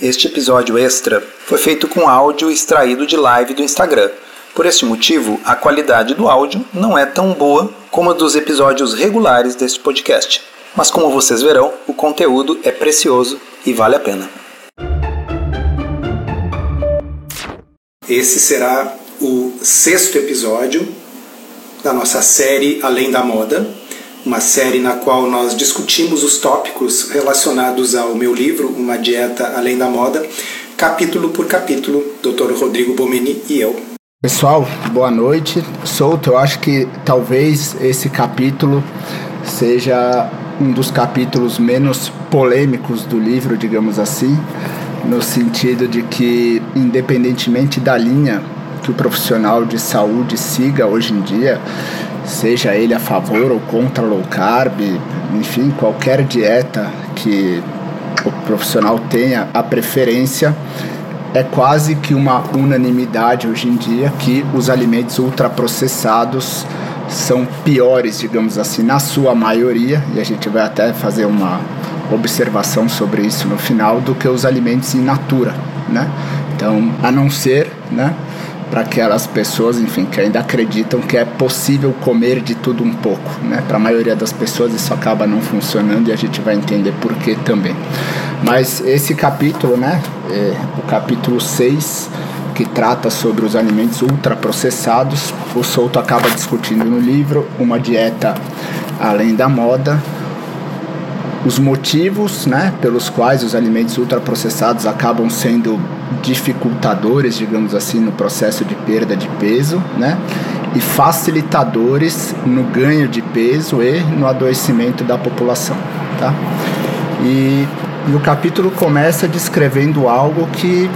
Este episódio extra foi feito com áudio extraído de live do Instagram. Por este motivo, a qualidade do áudio não é tão boa como a dos episódios regulares deste podcast. Mas como vocês verão, o conteúdo é precioso e vale a pena. Esse será o sexto episódio da nossa série Além da Moda uma série na qual nós discutimos os tópicos relacionados ao meu livro, Uma Dieta Além da Moda, capítulo por capítulo, Dr. Rodrigo Bomeni e eu. Pessoal, boa noite. Souto, eu acho que talvez esse capítulo seja um dos capítulos menos polêmicos do livro, digamos assim, no sentido de que, independentemente da linha que o profissional de saúde siga hoje em dia, seja ele a favor ou contra low carb, enfim, qualquer dieta que o profissional tenha a preferência, é quase que uma unanimidade hoje em dia que os alimentos ultraprocessados são piores, digamos assim, na sua maioria, e a gente vai até fazer uma observação sobre isso no final, do que os alimentos in natura, né? Então, a não ser, né, para aquelas pessoas, enfim, que ainda acreditam que é possível comer de tudo um pouco, né? Para a maioria das pessoas isso acaba não funcionando e a gente vai entender por que também. Mas esse capítulo, né, é o capítulo 6, que trata sobre os alimentos ultraprocessados, o Souto acaba discutindo no livro uma dieta além da moda, os motivos né, pelos quais os alimentos ultraprocessados acabam sendo dificultadores, digamos assim, no processo de perda de peso, né? E facilitadores no ganho de peso e no adoecimento da população, tá? E, e o capítulo começa descrevendo algo que,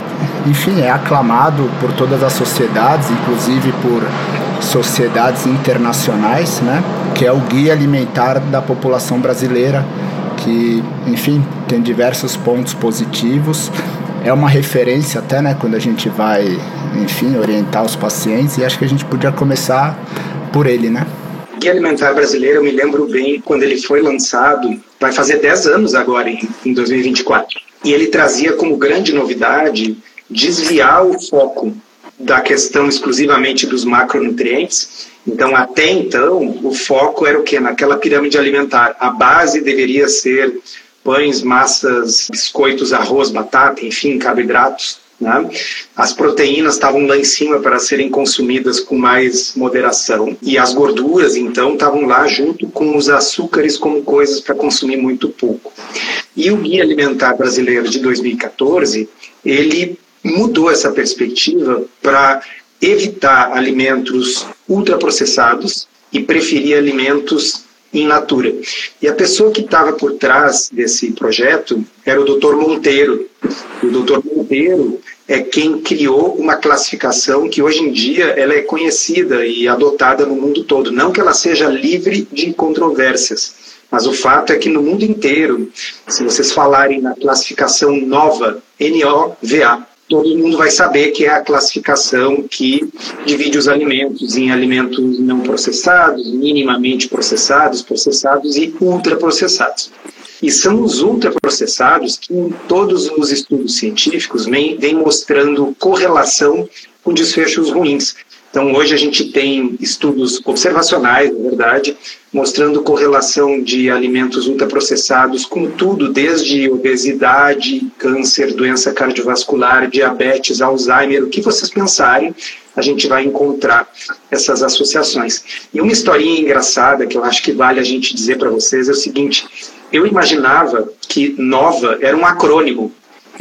enfim, é aclamado por todas as sociedades, inclusive por sociedades internacionais, né? Que é o Guia Alimentar da População Brasileira, que, enfim, tem diversos pontos positivos é uma referência até, né, quando a gente vai, enfim, orientar os pacientes, e acho que a gente podia começar por ele, né? Guia Alimentar Brasileiro, eu me lembro bem quando ele foi lançado, vai fazer 10 anos agora, em 2024. E ele trazia como grande novidade desviar o foco da questão exclusivamente dos macronutrientes. Então, até então, o foco era o que? Naquela pirâmide alimentar. A base deveria ser pães, massas, biscoitos, arroz, batata, enfim, carboidratos. Né? As proteínas estavam lá em cima para serem consumidas com mais moderação. E as gorduras, então, estavam lá junto com os açúcares como coisas para consumir muito pouco. E o Guia Alimentar Brasileiro de 2014, ele mudou essa perspectiva para evitar alimentos ultraprocessados e preferir alimentos in natura. E a pessoa que estava por trás desse projeto era o Dr. Monteiro. O Dr. Monteiro é quem criou uma classificação que hoje em dia ela é conhecida e adotada no mundo todo. Não que ela seja livre de controvérsias, mas o fato é que no mundo inteiro, se vocês falarem na classificação nova, NOVA, todo mundo vai saber que é a classificação que divide os alimentos em alimentos não processados, minimamente processados, processados e ultraprocessados. E são os ultraprocessados que, em todos os estudos científicos, vêm mostrando correlação com desfechos ruins. Então, hoje a gente tem estudos observacionais, na verdade, mostrando correlação de alimentos ultraprocessados com tudo, desde obesidade, câncer, doença cardiovascular, diabetes, Alzheimer, o que vocês pensarem, a gente vai encontrar essas associações. E uma historinha engraçada que eu acho que vale a gente dizer para vocês é o seguinte: eu imaginava que NOVA era um acrônimo.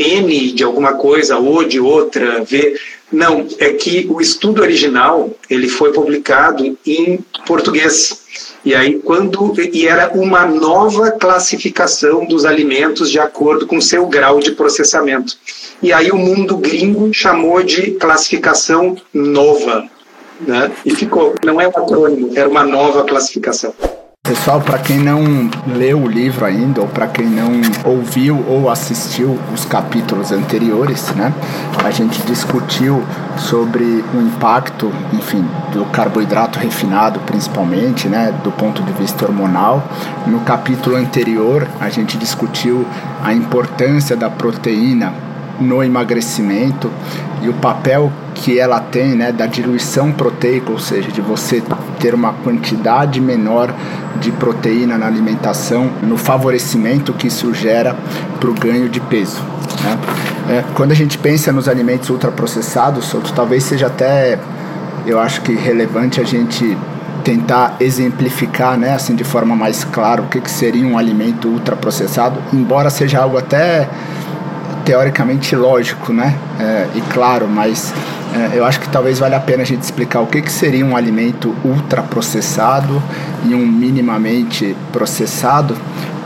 N de alguma coisa, O de outra, V. Não, é que o estudo original ele foi publicado em português. E aí quando e era uma nova classificação dos alimentos de acordo com seu grau de processamento. E aí o mundo gringo chamou de classificação nova, né? E ficou, não é um acrônimo, era uma nova classificação. Pessoal, para quem não leu o livro ainda, ou para quem não ouviu ou assistiu os capítulos anteriores, né, a gente discutiu sobre o impacto, enfim, do carboidrato refinado, principalmente, né, do ponto de vista hormonal. No capítulo anterior, a gente discutiu a importância da proteína no emagrecimento e o papel que ela tem né, da diluição proteica, ou seja, de você ter uma quantidade menor de proteína na alimentação, no favorecimento que isso gera para o ganho de peso. Né? É, quando a gente pensa nos alimentos ultraprocessados, talvez seja até, eu acho que relevante a gente tentar exemplificar, né, assim de forma mais clara o que, que seria um alimento ultraprocessado, embora seja algo até teoricamente lógico, né, é, e claro, mas é, eu acho que talvez valha a pena a gente explicar o que, que seria um alimento ultraprocessado e um minimamente processado,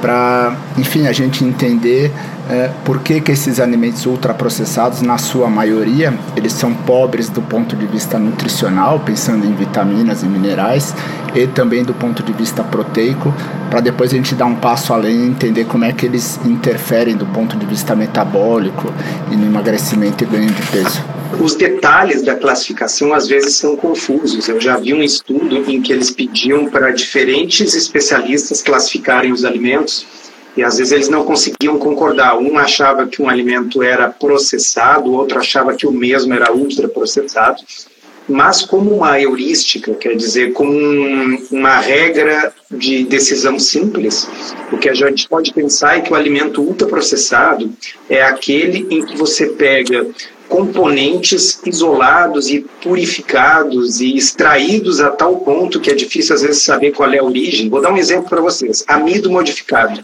para, enfim, a gente entender é, por que, que esses alimentos ultraprocessados, na sua maioria, eles são pobres do ponto de vista nutricional, pensando em vitaminas e minerais, e também do ponto de vista proteico, para depois a gente dar um passo além e entender como é que eles interferem do ponto de vista metabólico e no emagrecimento e ganho de peso. Os detalhes da classificação às vezes são confusos. Eu já vi um estudo em que eles pediam para diferentes especialistas classificarem os alimentos e às vezes eles não conseguiam concordar. Um achava que um alimento era processado, o outro achava que o mesmo era ultraprocessado. Mas como uma heurística, quer dizer, como um, uma regra de decisão simples, o que a gente pode pensar é que o alimento ultraprocessado é aquele em que você pega componentes isolados e purificados e extraídos a tal ponto que é difícil às vezes saber qual é a origem. Vou dar um exemplo para vocês: amido modificado.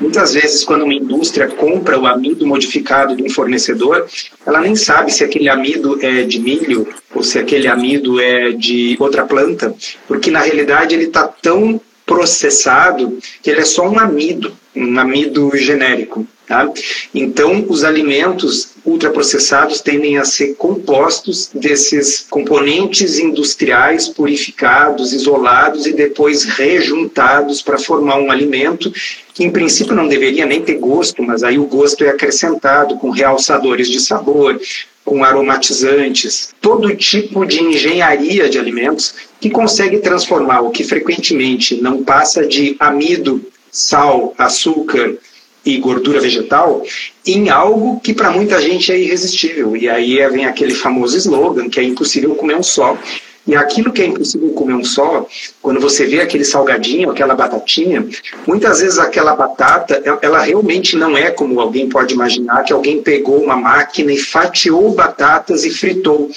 Muitas vezes, quando uma indústria compra o amido modificado de um fornecedor, ela nem sabe se aquele amido é de milho ou se aquele amido é de outra planta, porque na realidade ele está tão processado que ele é só um amido, um amido genérico. Tá? Então, os alimentos ultraprocessados tendem a ser compostos desses componentes industriais purificados, isolados e depois rejuntados para formar um alimento que, em princípio, não deveria nem ter gosto, mas aí o gosto é acrescentado com realçadores de sabor, com aromatizantes, todo tipo de engenharia de alimentos que consegue transformar o que frequentemente não passa de amido, sal, açúcar, e gordura vegetal em algo que para muita gente é irresistível. E aí vem aquele famoso slogan que é impossível comer um só. E aquilo que é impossível comer um só, quando você vê aquele salgadinho, aquela batatinha, muitas vezes aquela batata, ela realmente não é como alguém pode imaginar, que alguém pegou uma máquina e fatiou batatas e fritou.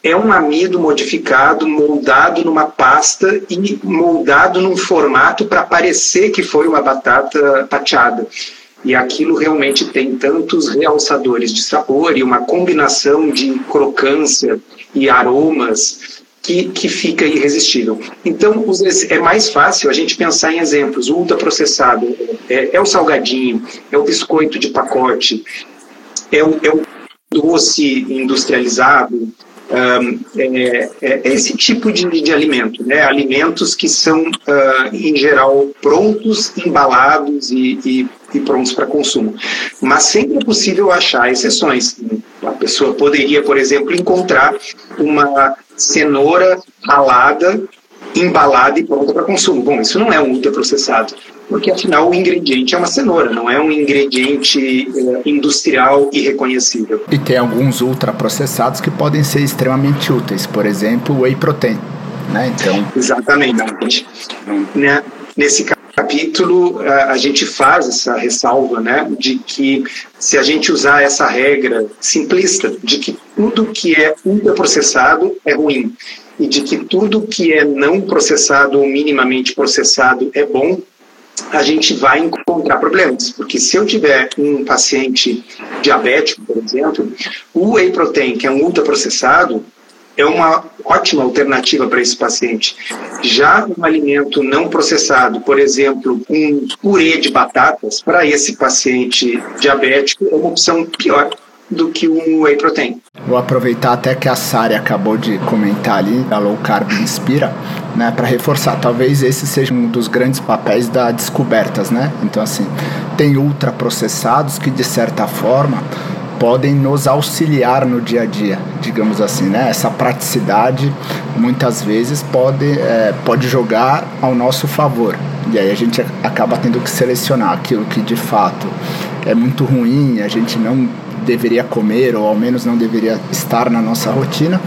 É um amido modificado, moldado numa pasta e moldado num formato para parecer que foi uma batata fatiada e aquilo realmente tem tantos realçadores de sabor e uma combinação de crocância e aromas que, que fica irresistível. Então, é mais fácil a gente pensar em exemplos. O ultraprocessado é, é o salgadinho, é o biscoito de pacote, é o, é o doce industrializado, é, é, esse tipo de, de alimento, né? alimentos que são, em geral, prontos, embalados e, e, e prontos para consumo. Mas sempre é possível achar exceções. A pessoa poderia, por exemplo, encontrar uma cenoura ralada, embalada e pronta para consumo. Bom, isso não é um ultraprocessado porque afinal o ingrediente é uma cenoura, não é um ingrediente uh, industrial e reconhecível. E tem alguns ultraprocessados que podem ser extremamente úteis, por exemplo, o whey protein. Né? Então... Exatamente. Né? Nesse capítulo, a gente faz essa ressalva né, de que se a gente usar essa regra simplista de que tudo que é ultraprocessado é ruim e de que tudo que é não processado ou minimamente processado é bom, a gente vai encontrar problemas, porque se eu tiver um paciente diabético, por exemplo, o whey protein, que é um ultraprocessado, é uma ótima alternativa para esse paciente. Já um alimento não processado, por exemplo, um purê de batatas, para esse paciente diabético é uma opção pior do que um whey protein. Vou aproveitar até que a Sari acabou de comentar ali, a low carb inspira, né, para reforçar. Talvez esse seja um dos grandes papéis da descobertas, né? Então assim, tem ultraprocessados que de certa forma podem nos auxiliar no dia a dia, digamos assim, né? Essa praticidade muitas vezes pode, é, pode jogar ao nosso favor. E aí a gente acaba tendo que selecionar aquilo que de fato é muito ruim, a gente não deveria comer ou ao menos não deveria estar na nossa rotina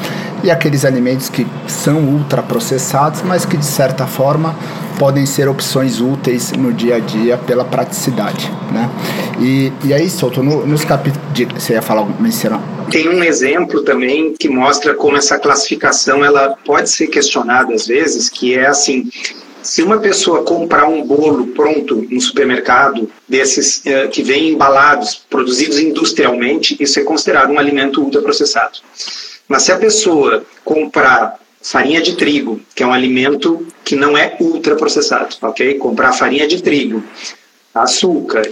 e aqueles alimentos que são ultraprocessados, mas que de certa forma podem ser opções úteis no dia a dia pela praticidade, né? E, e aí, Souto, no, nos capítulos... Você ia falar, mencionar? Tem um exemplo também que mostra como essa classificação ela pode ser questionada às vezes, que é assim, se uma pessoa comprar um bolo pronto no supermercado, desses uh, que vêm embalados, produzidos industrialmente, isso é considerado um alimento ultraprocessado. Mas se a pessoa comprar farinha de trigo, que é um alimento que não é ultraprocessado, ok? Comprar farinha de trigo, açúcar,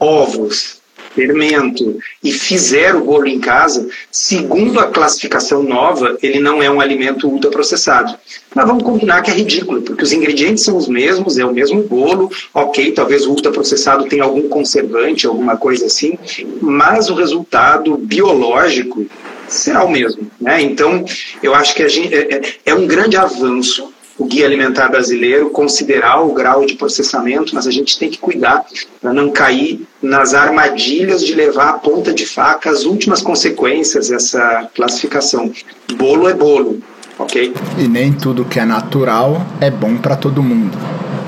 ovos, fermento e fizer o bolo em casa, segundo a classificação nova, ele não é um alimento ultraprocessado. Mas vamos combinar que é ridículo, porque os ingredientes são os mesmos, é o mesmo bolo, ok, talvez o ultraprocessado tenha algum conservante, alguma coisa assim, mas o resultado biológico será o mesmo. Né? Então, eu acho que gente, é, é, é um grande avanço o guia alimentar brasileiro considerar o grau de processamento, mas a gente tem que cuidar para não cair nas armadilhas de levar a ponta de faca as últimas consequências dessa classificação. Bolo é bolo, ok? E nem tudo que é natural é bom para todo mundo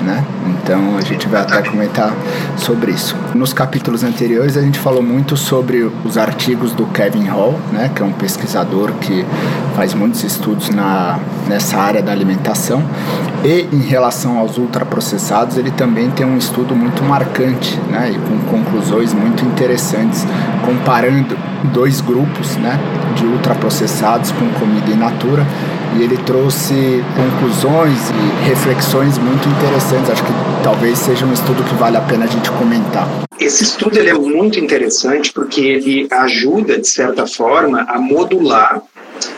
né? Então a gente vai até comentar sobre isso. Nos capítulos anteriores a gente falou muito sobre os artigos do Kevin Hall, né, que é um pesquisador que faz muitos estudos na, nessa área da alimentação. E em relação aos ultraprocessados, ele também tem um estudo muito marcante, né, e com conclusões muito interessantes, comparando dois grupos, né, de ultraprocessados com comida in natura e ele trouxe conclusões e reflexões muito interessantes. Acho que talvez seja um estudo que vale a pena a gente comentar. Esse estudo ele é muito interessante porque ele ajuda, de certa forma, a modular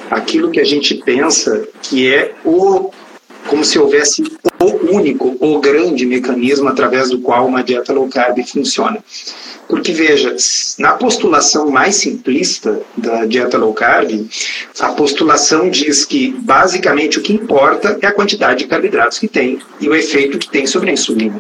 aquilo que a gente pensa que é o como se houvesse o único, o grande mecanismo através do qual uma dieta low carb funciona. Porque, veja, na postulação mais simplista da dieta low carb, a postulação diz que, basicamente, o que importa é a quantidade de carboidratos que tem e o efeito que tem sobre a insulina.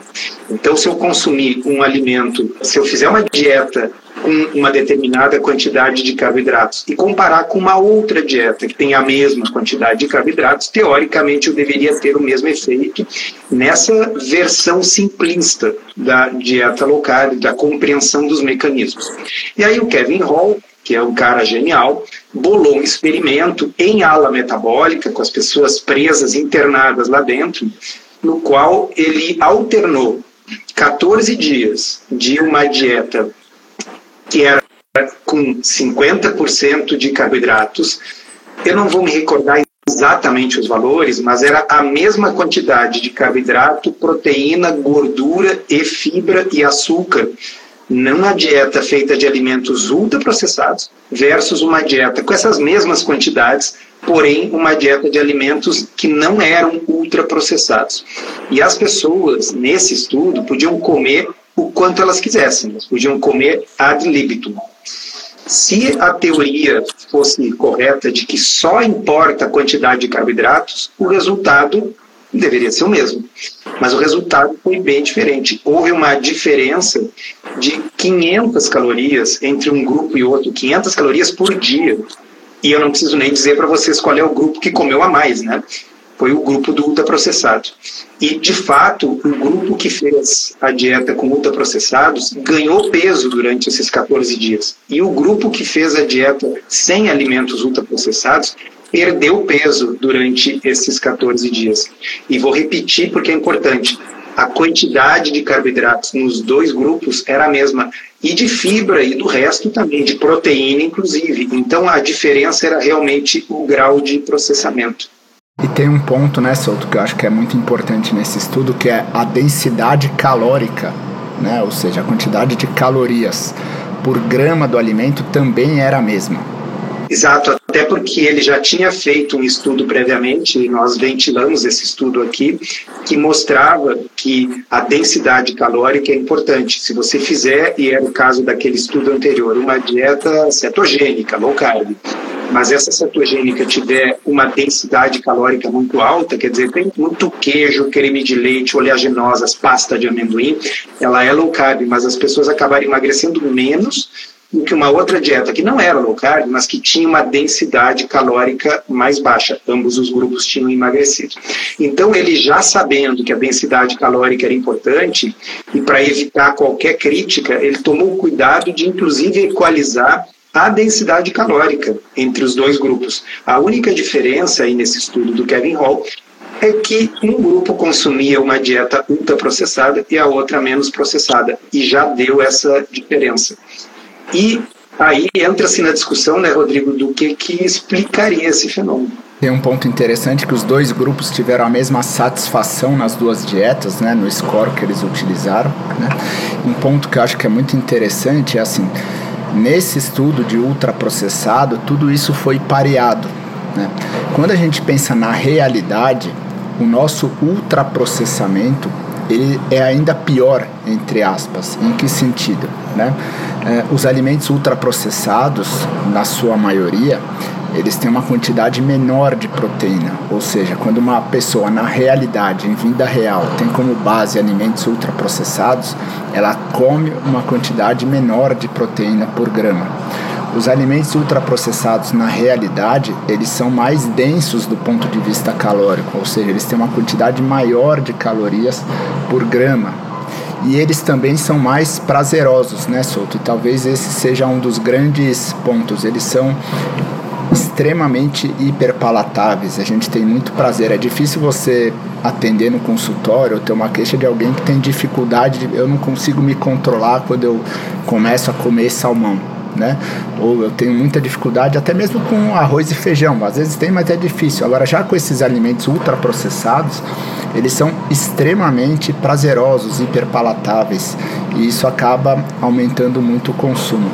Então, se eu consumir um alimento, se eu fizer uma dieta com uma determinada quantidade de carboidratos e comparar com uma outra dieta que tem a mesma quantidade de carboidratos, teoricamente eu deveria ter o mesmo efeito nessa versão simplista da dieta low carb, da compreensão dos mecanismos. E aí o Kevin Hall, que é um cara genial, bolou um experimento em ala metabólica com as pessoas presas, internadas lá dentro, no qual ele alternou 14 dias de uma dieta que era com 50% de carboidratos. Eu não vou me recordar exatamente os valores, mas era a mesma quantidade de carboidrato, proteína, gordura e fibra e açúcar numa dieta feita de alimentos ultraprocessados versus uma dieta com essas mesmas quantidades, porém uma dieta de alimentos que não eram ultraprocessados. E as pessoas nesse estudo podiam comer o quanto elas quisessem, elas podiam comer ad libitum. Se a teoria fosse correta de que só importa a quantidade de carboidratos, o resultado deveria ser o mesmo. Mas o resultado foi bem diferente. Houve uma diferença de 500 calorias entre um grupo e outro, 500 calorias por dia. E eu não preciso nem dizer para vocês qual é o grupo que comeu a mais, né? Foi o grupo do ultraprocessado. E, de fato, o grupo que fez a dieta com ultraprocessados ganhou peso durante esses 14 dias. E o grupo que fez a dieta sem alimentos ultraprocessados perdeu peso durante esses 14 dias. E vou repetir porque é importante. A quantidade de carboidratos nos dois grupos era a mesma. E de fibra e do resto também, de proteína inclusive. Então a diferença era realmente o grau de processamento. E tem um ponto, né, Souto, que eu acho que é muito importante nesse estudo, que é a densidade calórica, né? Ou seja, a quantidade de calorias por grama do alimento também era a mesma. Exato, até porque ele já tinha feito um estudo previamente, e nós ventilamos esse estudo aqui, que mostrava que a densidade calórica é importante. Se você fizer, e era o caso daquele estudo anterior, uma dieta cetogênica, low carb, mas essa cetogênica tiver uma densidade calórica muito alta, quer dizer, tem muito queijo, creme de leite, oleaginosas, pasta de amendoim, ela é low carb, mas as pessoas acabaram emagrecendo menos do que uma outra dieta que não era low carb, mas que tinha uma densidade calórica mais baixa. Ambos os grupos tinham emagrecido. Então, ele já sabendo que a densidade calórica era importante, e para evitar qualquer crítica, ele tomou cuidado de, inclusive, equalizar a densidade calórica entre os dois grupos. A única diferença aí nesse estudo do Kevin Hall é que um grupo consumia uma dieta ultraprocessada e a outra menos processada, e já deu essa diferença. E aí entra-se na discussão, né, Rodrigo, do que, que explicaria esse fenômeno. Tem um ponto interessante que os dois grupos tiveram a mesma satisfação nas duas dietas, né, no score que eles utilizaram. Né? Um ponto que eu acho que é muito interessante é assim, nesse estudo de ultraprocessado, tudo isso foi pareado. Né? Quando a gente pensa na realidade, o nosso ultraprocessamento ele é ainda pior, entre aspas. Em que sentido? Né? É, os alimentos ultraprocessados, na sua maioria, eles têm uma quantidade menor de proteína. Ou seja, quando uma pessoa, na realidade, em vida real, tem como base alimentos ultraprocessados, ela come uma quantidade menor de proteína por grama. Os alimentos ultraprocessados, na realidade, eles são mais densos do ponto de vista calórico, ou seja, eles têm uma quantidade maior de calorias por grama. E eles também são mais prazerosos, né, Souto? E talvez esse seja um dos grandes pontos. Eles são extremamente hiperpalatáveis. A gente tem muito prazer. É difícil você atender no consultório ou ter uma queixa de alguém que tem dificuldade de eu não consigo me controlar quando eu começo a comer salmão né? Ou eu tenho muita dificuldade até mesmo com arroz e feijão. Às vezes tem, mas é difícil. Agora já com esses alimentos ultraprocessados, eles são extremamente prazerosos, hiperpalatáveis, e isso acaba aumentando muito o consumo.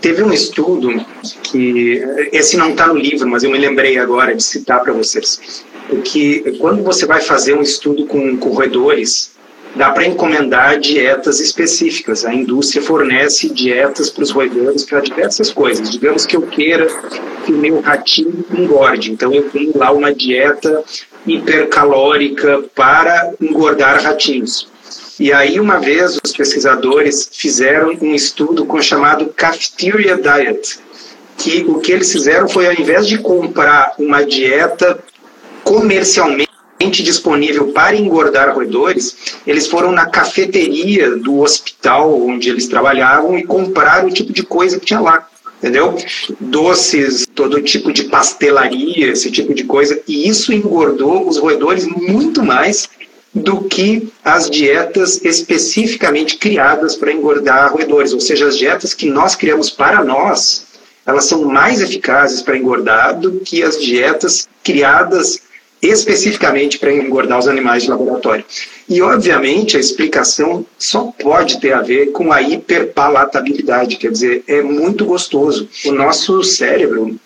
Teve um estudo que esse não está no livro, mas eu me lembrei agora de citar para vocês. Que quando você vai fazer um estudo com, roedores, dá para encomendar dietas específicas. A indústria fornece dietas para os roedores para diversas coisas. Digamos que eu queira que o meu ratinho engorde, então eu tenho lá uma dieta hipercalórica para engordar ratinhos. E aí, uma vez, os pesquisadores fizeram um estudo com o chamado Cafeteria Diet, que o que eles fizeram foi, ao invés de comprar uma dieta comercialmente disponível para engordar roedores, eles foram na cafeteria do hospital onde eles trabalhavam e compraram o tipo de coisa que tinha lá. Entendeu? Doces, todo tipo de pastelaria, esse tipo de coisa. E isso engordou os roedores muito mais do que as dietas especificamente criadas para engordar roedores. Ou seja, as dietas que nós criamos para nós, elas são mais eficazes para engordar do que as dietas criadas especificamente para engordar os animais de laboratório. E, obviamente, a explicação só pode ter a ver com a hiperpalatabilidade, quer dizer, é muito gostoso. O nosso cérebro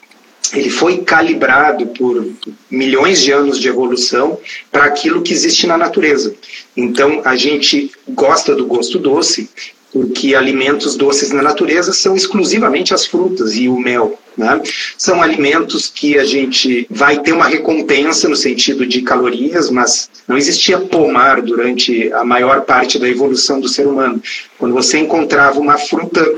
ele foi calibrado por milhões de anos de evolução para aquilo que existe na natureza. Então, a gente gosta do gosto doce porque alimentos doces na natureza são exclusivamente as frutas e o mel. Né? São alimentos que a gente vai ter uma recompensa no sentido de calorias, mas não existia pomar durante a maior parte da evolução do ser humano. Quando você encontrava uma fruta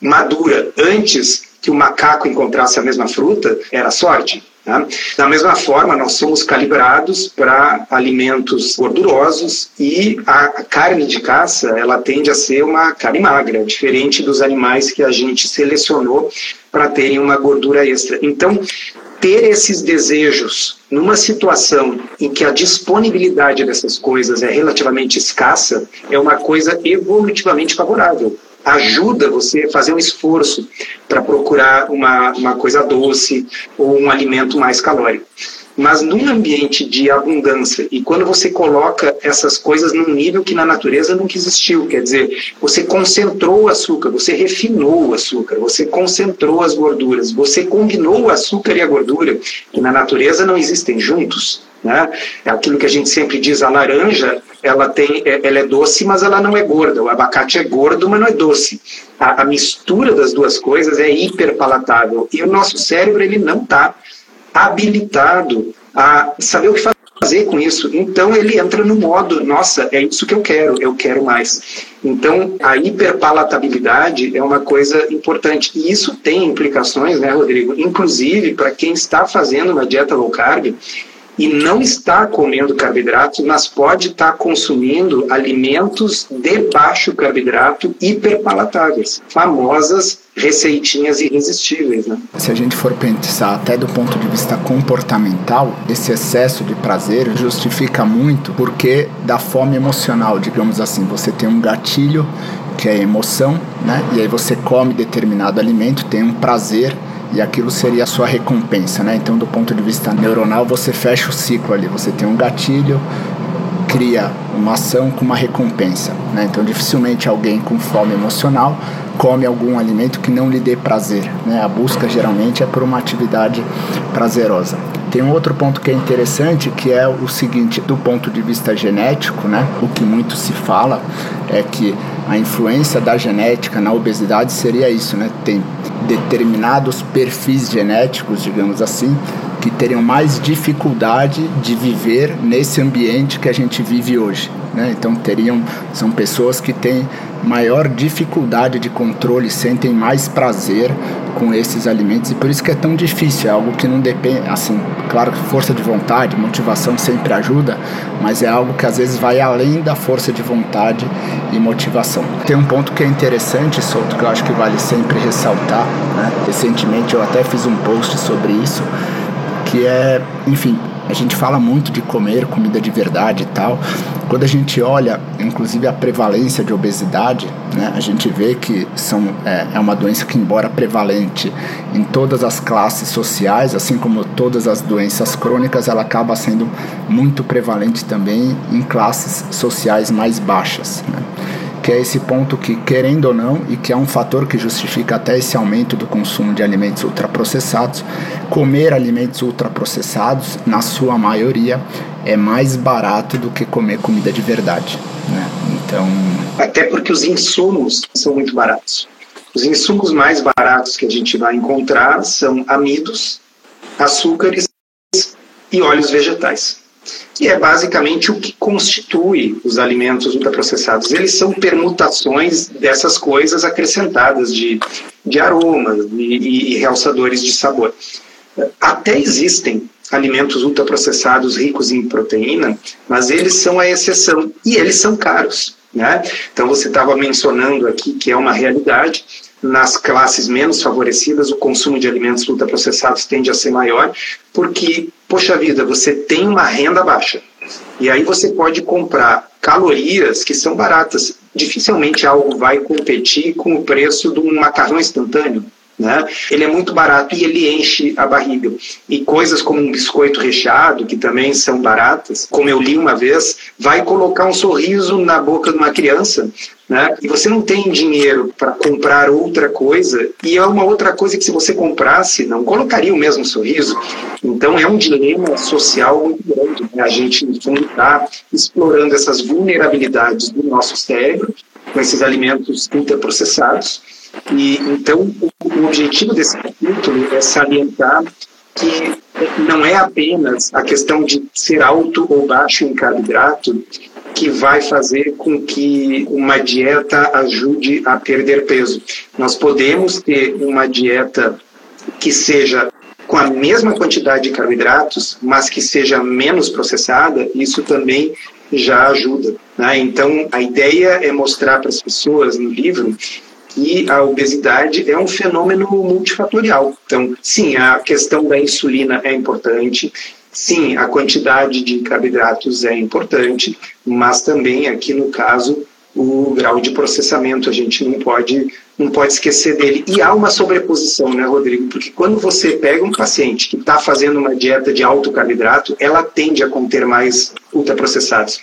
madura antes que o macaco encontrasse a mesma fruta, era sorte. Tá? Da mesma forma, nós somos calibrados para alimentos gordurosos e a carne de caça ela tende a ser uma carne magra, diferente dos animais que a gente selecionou para terem uma gordura extra. Então, ter esses desejos numa situação em que a disponibilidade dessas coisas é relativamente escassa é uma coisa evolutivamente favorável ajuda você a fazer um esforço para procurar uma, uma coisa doce ou um alimento mais calórico. Mas num ambiente de abundância, e quando você coloca essas coisas num nível que na natureza nunca existiu, quer dizer, você concentrou o açúcar, você refinou o açúcar, você concentrou as gorduras, você combinou o açúcar e a gordura, que na natureza não existem juntos. Né? É aquilo que a gente sempre diz, a laranja, ela, tem, é, ela é doce, mas ela não é gorda. O abacate é gordo, mas não é doce. A, a mistura das duas coisas é hiperpalatável. E o nosso cérebro ele não está habilitado a saber o que fazer com isso? Então ele entra no modo, nossa, é isso que eu quero, eu quero mais. Então a hiperpalatabilidade é uma coisa importante e isso tem implicações, né, Rodrigo? Inclusive para quem está fazendo uma dieta low carb, e não está comendo carboidratos, mas pode estar consumindo alimentos de baixo carboidrato hiperpalatáveis, famosas receitinhas irresistíveis. Né? Se a gente for pensar até do ponto de vista comportamental, esse excesso de prazer justifica muito porque da fome emocional, digamos assim, você tem um gatilho que é emoção, né? E aí você come determinado alimento, tem um prazer e aquilo seria a sua recompensa, né? Então, do ponto de vista neuronal, você fecha o ciclo ali, você tem um gatilho, cria uma ação com uma recompensa, né? Então, dificilmente alguém com fome emocional come algum alimento que não lhe dê prazer, né? A busca geralmente é por uma atividade prazerosa. Tem um outro ponto que é interessante, que é o seguinte, do ponto de vista genético, né? O que muito se fala é que a influência da genética na obesidade seria isso, né? Tem determinados perfis genéticos, digamos assim, que teriam mais dificuldade de viver nesse ambiente que a gente vive hoje. Né? Então teriam são pessoas que têm maior dificuldade de controle, sentem mais prazer com esses alimentos e por isso que é tão difícil, é algo que não depende, assim, claro que força de vontade, motivação sempre ajuda, mas é algo que às vezes vai além da força de vontade e motivação. Tem um ponto que é interessante, Souto, que eu acho que vale sempre ressaltar, né? recentemente eu até fiz um post sobre isso, que é, enfim, a gente fala muito de comer comida de verdade e tal. Quando a gente olha, inclusive, a prevalência de obesidade, né, a gente vê que são, é, é uma doença que, embora prevalente em todas as classes sociais, assim como todas as doenças crônicas, ela acaba sendo muito prevalente também em classes sociais mais baixas. Né? Que é esse ponto que, querendo ou não, e que é um fator que justifica até esse aumento do consumo de alimentos ultraprocessados, comer alimentos ultraprocessados, na sua maioria, é mais barato do que comer comida de verdade. Né? Então. Até porque os insumos são muito baratos. Os insumos mais baratos que a gente vai encontrar são amidos, açúcares e óleos vegetais que é basicamente o que constitui os alimentos ultraprocessados. Eles são permutações dessas coisas acrescentadas de, de aromas e, e realçadores de sabor. Até existem alimentos ultraprocessados ricos em proteína, mas eles são a exceção e eles são caros. Né? Então você estava mencionando aqui que é uma realidade nas classes menos favorecidas, o consumo de alimentos ultraprocessados tende a ser maior, porque, poxa vida, você tem uma renda baixa. E aí você pode comprar calorias que são baratas. Dificilmente algo vai competir com o preço de um macarrão instantâneo. Né? Ele é muito barato e ele enche a barriga. E coisas como um biscoito recheado, que também são baratas, como eu li uma vez, vai colocar um sorriso na boca de uma criança. Né? E você não tem dinheiro para comprar outra coisa, e é uma outra coisa que, se você comprasse, não colocaria o mesmo sorriso. Então, é um dilema social muito grande. Né? A gente, no fundo, está explorando essas vulnerabilidades do nosso cérebro com esses alimentos ultraprocessados e, então, o, o objetivo desse capítulo é salientar que não é apenas a questão de ser alto ou baixo em carboidrato que vai fazer com que uma dieta ajude a perder peso. Nós podemos ter uma dieta que seja com a mesma quantidade de carboidratos, mas que seja menos processada, isso também já ajuda. Né? Então, a ideia é mostrar para as pessoas no livro que a obesidade é um fenômeno multifatorial. Então, sim, a questão da insulina é importante, sim, a quantidade de carboidratos é importante, mas também aqui no caso o grau de processamento a gente não pode não pode esquecer dele. E há uma sobreposição, né, Rodrigo? Porque quando você pega um paciente que está fazendo uma dieta de alto carboidrato, ela tende a conter mais ultraprocessados.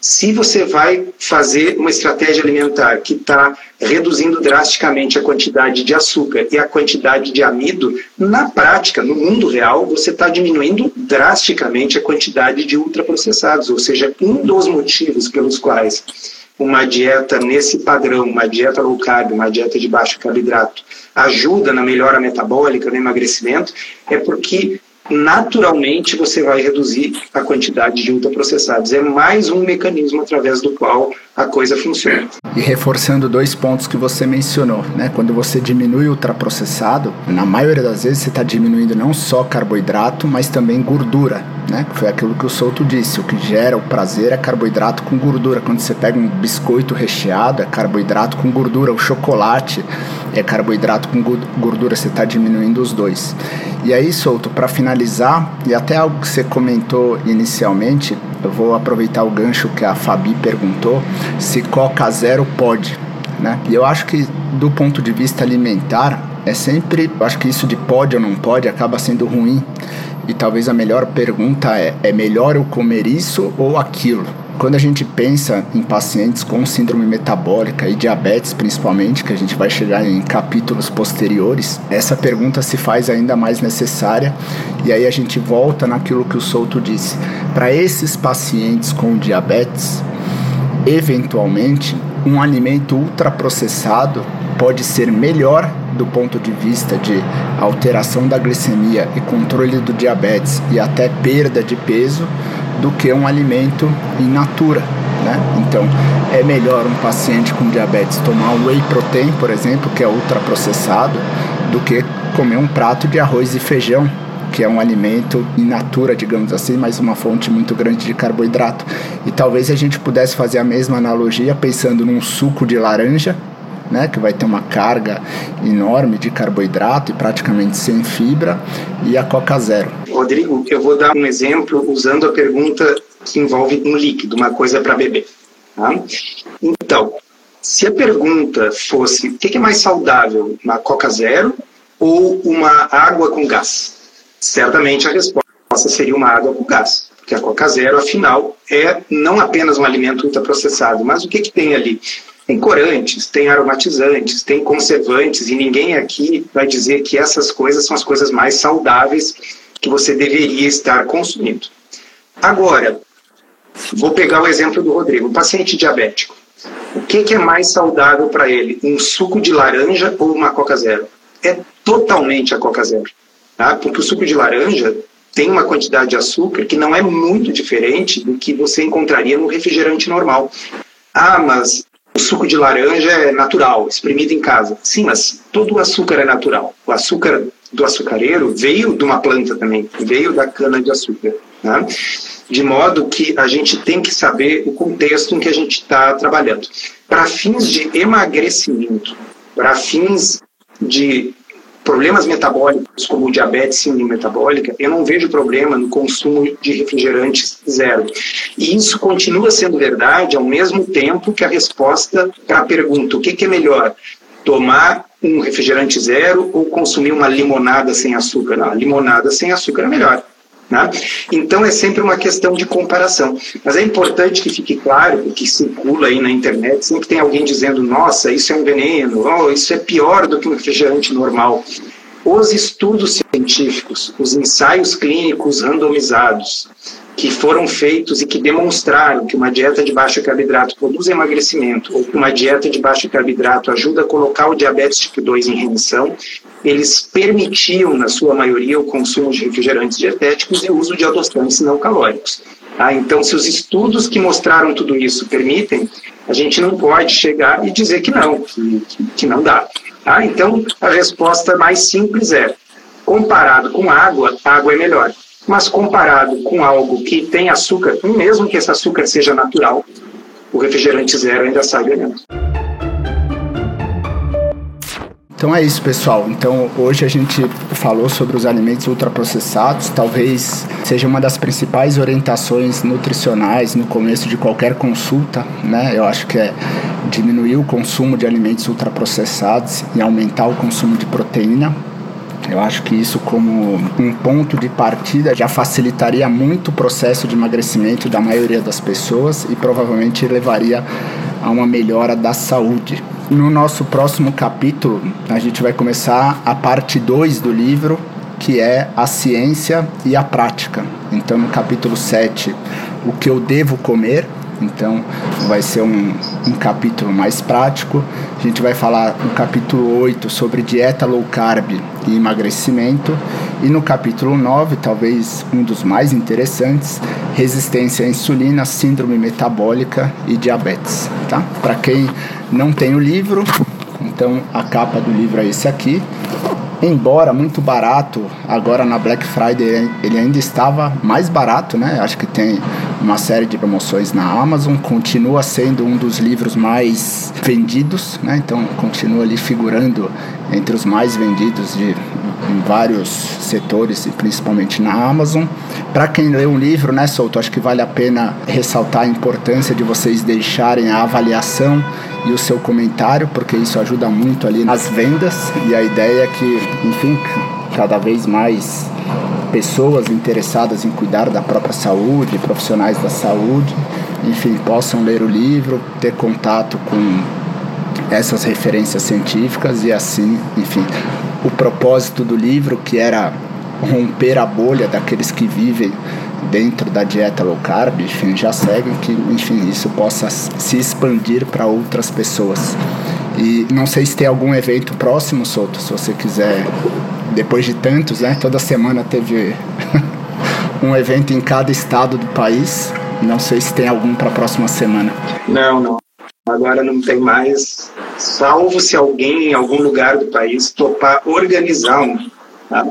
Se você vai fazer uma estratégia alimentar que está reduzindo drasticamente a quantidade de açúcar e a quantidade de amido, na prática, no mundo real, você está diminuindo drasticamente a quantidade de ultraprocessados. Ou seja, um dos motivos pelos quais uma dieta nesse padrão, uma dieta low carb, uma dieta de baixo carboidrato, ajuda na melhora metabólica, no emagrecimento, é porque naturalmente você vai reduzir a quantidade de ultraprocessados. É mais um mecanismo através do qual a coisa funciona. E reforçando dois pontos que você mencionou, né? Quando você diminui o ultraprocessado, na maioria das vezes você está diminuindo não só carboidrato, mas também gordura, né? Foi aquilo que o Souto disse, o que gera o prazer é carboidrato com gordura. Quando você pega um biscoito recheado, é carboidrato com gordura. O chocolate é carboidrato com gordura, você está diminuindo os dois. E aí, Souto, para finalizar, e até algo que você comentou inicialmente, eu vou aproveitar o gancho que a Fabi perguntou, se Coca Zero pode. Né? E eu acho que do ponto de vista alimentar, é sempre, acho que isso de pode ou não pode acaba sendo ruim. E talvez a melhor pergunta é: é melhor eu comer isso ou aquilo? Quando a gente pensa em pacientes com síndrome metabólica e diabetes, principalmente, que a gente vai chegar em capítulos posteriores, essa pergunta se faz ainda mais necessária. E aí a gente volta naquilo que o Souto disse. Para esses pacientes com diabetes, eventualmente, um alimento ultraprocessado pode ser melhor do ponto de vista de alteração da glicemia e controle do diabetes e até perda de peso do que um alimento in natura. Né? Então, é melhor um paciente com diabetes tomar whey protein, por exemplo, que é ultraprocessado, do que comer um prato de arroz e feijão, que é um alimento in natura, digamos assim, mas uma fonte muito grande de carboidrato. E talvez a gente pudesse fazer a mesma analogia pensando num suco de laranja, né, que vai ter uma carga enorme de carboidrato e praticamente sem fibra, e a Coca Zero. Rodrigo, eu vou dar um exemplo usando a pergunta que envolve um líquido, uma coisa para beber. Tá? Então, se a pergunta fosse o que é mais saudável, uma Coca Zero ou uma água com gás? Certamente a resposta seria uma água com gás, porque a Coca Zero, afinal, é não apenas um alimento ultraprocessado, mas o que, que tem ali? Tem corantes, tem aromatizantes, tem conservantes, e ninguém aqui vai dizer que essas coisas são as coisas mais saudáveis que você deveria estar consumindo. Agora, vou pegar o exemplo do Rodrigo, um paciente diabético. O que, que é mais saudável para ele? Um suco de laranja ou uma Coca Zero? É totalmente a Coca Zero. Tá? Porque o suco de laranja tem uma quantidade de açúcar que não é muito diferente do que você encontraria no refrigerante normal. Ah, mas o suco de laranja é natural, exprimido em casa. Sim, mas todo o açúcar é natural. O açúcar do açucareiro veio de uma planta também, veio da cana de açúcar. Né? De modo que a gente tem que saber o contexto em que a gente está trabalhando. Para fins de emagrecimento, para fins de problemas metabólicos, como diabetes síndrome metabólica, eu não vejo problema no consumo de refrigerantes zero. E isso continua sendo verdade ao mesmo tempo que a resposta para a pergunta: o que, que é melhor? Tomar um refrigerante zero ou consumir uma limonada sem açúcar? A limonada sem açúcar é melhor. Né? Então é sempre uma questão de comparação. Mas é importante que fique claro, o que circula aí na internet, sempre tem alguém dizendo, nossa, isso é um veneno, oh, isso é pior do que um refrigerante normal. Os estudos científicos, os ensaios clínicos randomizados, que foram feitos e que demonstraram que uma dieta de baixo carboidrato produz emagrecimento, ou que uma dieta de baixo carboidrato ajuda a colocar o diabetes tipo 2 em remissão, eles permitiam, na sua maioria, o consumo de refrigerantes dietéticos e o uso de adoçantes não calóricos. Ah, então, se os estudos que mostraram tudo isso permitem, a gente não pode chegar e dizer que não, que, que não dá. Ah, então, a resposta mais simples é: comparado com água, água é melhor. Mas comparado com algo que tem açúcar, mesmo que esse açúcar seja natural, o refrigerante zero ainda sai ganhando. Então é isso, pessoal. Então hoje a gente falou sobre os alimentos ultraprocessados. Talvez seja uma das principais orientações nutricionais no começo de qualquer consulta, né? Eu acho que é diminuir o consumo de alimentos ultraprocessados e aumentar o consumo de proteína. Eu acho que isso, como um ponto de partida, já facilitaria muito o processo de emagrecimento da maioria das pessoas e provavelmente levaria a uma melhora da saúde. No nosso próximo capítulo, a gente vai começar a parte 2 do livro, que é a ciência e a prática. Então, no capítulo 7, o que eu devo comer, então vai ser um, um capítulo mais prático. A gente vai falar no capítulo 8 sobre dieta low carb e emagrecimento. E no capítulo 9, talvez um dos mais interessantes, resistência à insulina, síndrome metabólica e diabetes. Tá? Para quem não tem o livro, então a capa do livro é esse aqui. Embora muito barato, agora na Black Friday ele ainda estava mais barato, né? Acho que tem uma série de promoções na Amazon, continua sendo um dos livros mais vendidos, né? Então continua ali figurando entre os mais vendidos de em vários setores e principalmente na Amazon. Para quem lê um livro, né, Souto, acho que vale a pena ressaltar a importância de vocês deixarem a avaliação e o seu comentário, porque isso ajuda muito ali nas vendas e a ideia é que, enfim, cada vez mais pessoas interessadas em cuidar da própria saúde, profissionais da saúde, enfim, possam ler o livro, ter contato com essas referências científicas e assim, enfim, o propósito do livro que era romper a bolha daqueles que vivem dentro da dieta low carb, enfim, já seguem que, enfim, isso possa se expandir para outras pessoas. E não sei se tem algum evento próximo, Souto, se você quiser, depois de tantos, né? Toda semana teve um evento em cada estado do país. Não sei se tem algum para a próxima semana. Não, não. Agora não tem mais, salvo se alguém em algum lugar do país topar organizar um. Tá?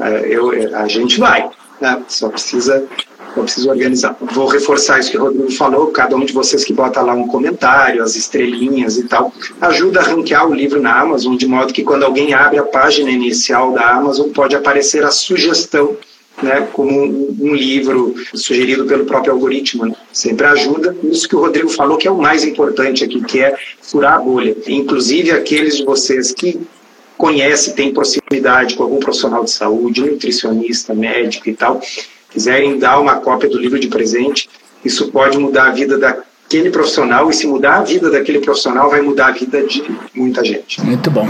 É, eu, a gente vai né? Só precisa só precisa organizar. Vou reforçar isso que o Rodrigo falou, cada um de vocês que bota lá um comentário, as estrelinhas e tal, ajuda a ranquear o livro na Amazon, de modo que quando alguém abre a página inicial da Amazon, pode aparecer a sugestão né, como um, um, livro sugerido pelo próprio algoritmo. Né? Sempre ajuda. Isso que o Rodrigo falou que é o mais importante aqui, que é furar a bolha. Inclusive aqueles de vocês que conhece, tem proximidade com algum profissional de saúde, nutricionista, médico e tal, quiserem dar uma cópia do livro de presente, isso pode mudar a vida daquele profissional e se mudar a vida daquele profissional vai mudar a vida de muita gente. Muito bom.